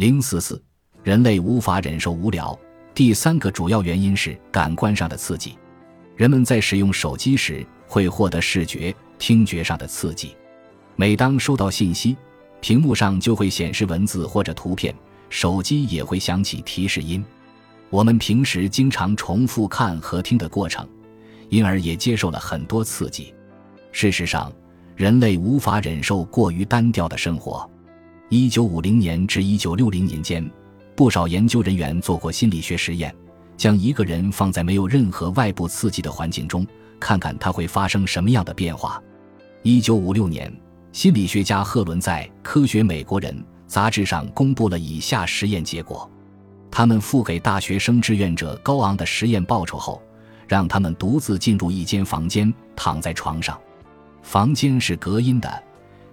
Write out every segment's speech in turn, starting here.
零四四，人类无法忍受无聊。第三个主要原因是感官上的刺激。人们在使用手机时会获得视觉、听觉上的刺激。每当收到信息，屏幕上就会显示文字或者图片，手机也会响起提示音。我们平时经常重复看和听的过程，因而也接受了很多刺激。事实上，人类无法忍受过于单调的生活。一九五零年至一九六零年间，不少研究人员做过心理学实验，将一个人放在没有任何外部刺激的环境中，看看他会发生什么样的变化。一九五六年，心理学家赫伦在《科学美国人》杂志上公布了以下实验结果：他们付给大学生志愿者高昂的实验报酬后，让他们独自进入一间房间，躺在床上，房间是隔音的。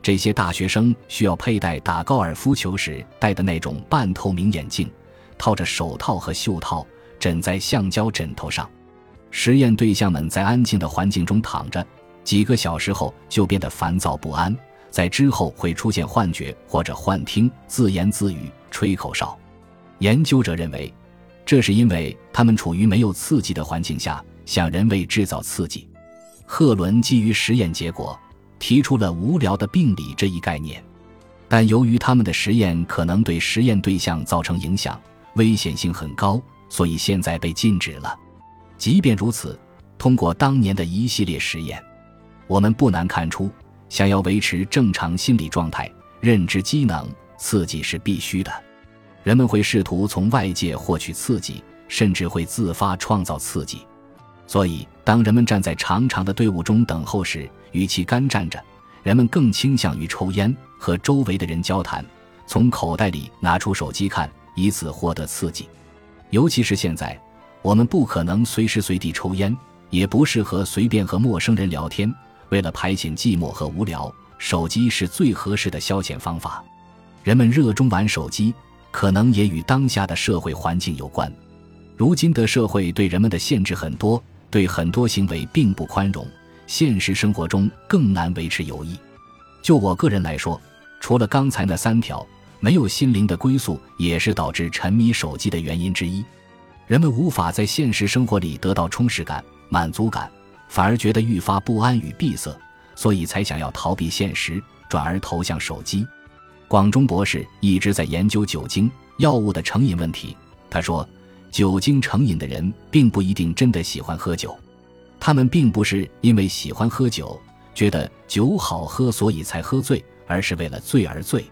这些大学生需要佩戴打高尔夫球时戴的那种半透明眼镜，套着手套和袖套，枕在橡胶枕头上。实验对象们在安静的环境中躺着，几个小时后就变得烦躁不安，在之后会出现幻觉或者幻听、自言自语、吹口哨。研究者认为，这是因为他们处于没有刺激的环境下，向人为制造刺激。赫伦基于实验结果。提出了无聊的病理这一概念，但由于他们的实验可能对实验对象造成影响，危险性很高，所以现在被禁止了。即便如此，通过当年的一系列实验，我们不难看出，想要维持正常心理状态、认知机能，刺激是必须的。人们会试图从外界获取刺激，甚至会自发创造刺激。所以，当人们站在长长的队伍中等候时，与其干站着，人们更倾向于抽烟和周围的人交谈，从口袋里拿出手机看，以此获得刺激。尤其是现在，我们不可能随时随地抽烟，也不适合随便和陌生人聊天。为了排遣寂寞和无聊，手机是最合适的消遣方法。人们热衷玩手机，可能也与当下的社会环境有关。如今的社会对人们的限制很多。对很多行为并不宽容，现实生活中更难维持友谊。就我个人来说，除了刚才那三条，没有心灵的归宿也是导致沉迷手机的原因之一。人们无法在现实生活里得到充实感、满足感，反而觉得愈发不安与闭塞，所以才想要逃避现实，转而投向手机。广中博士一直在研究酒精药物的成瘾问题，他说。酒精成瘾的人并不一定真的喜欢喝酒，他们并不是因为喜欢喝酒，觉得酒好喝所以才喝醉，而是为了醉而醉。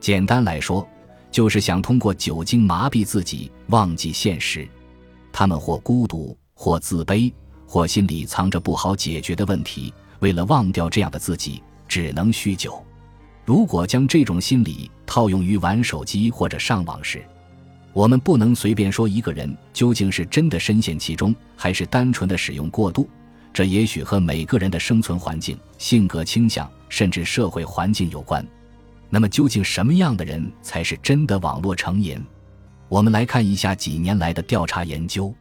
简单来说，就是想通过酒精麻痹自己，忘记现实。他们或孤独，或自卑，或心里藏着不好解决的问题，为了忘掉这样的自己，只能酗酒。如果将这种心理套用于玩手机或者上网时，我们不能随便说一个人究竟是真的深陷其中，还是单纯的使用过度。这也许和每个人的生存环境、性格倾向，甚至社会环境有关。那么，究竟什么样的人才是真的网络成瘾？我们来看一下几年来的调查研究。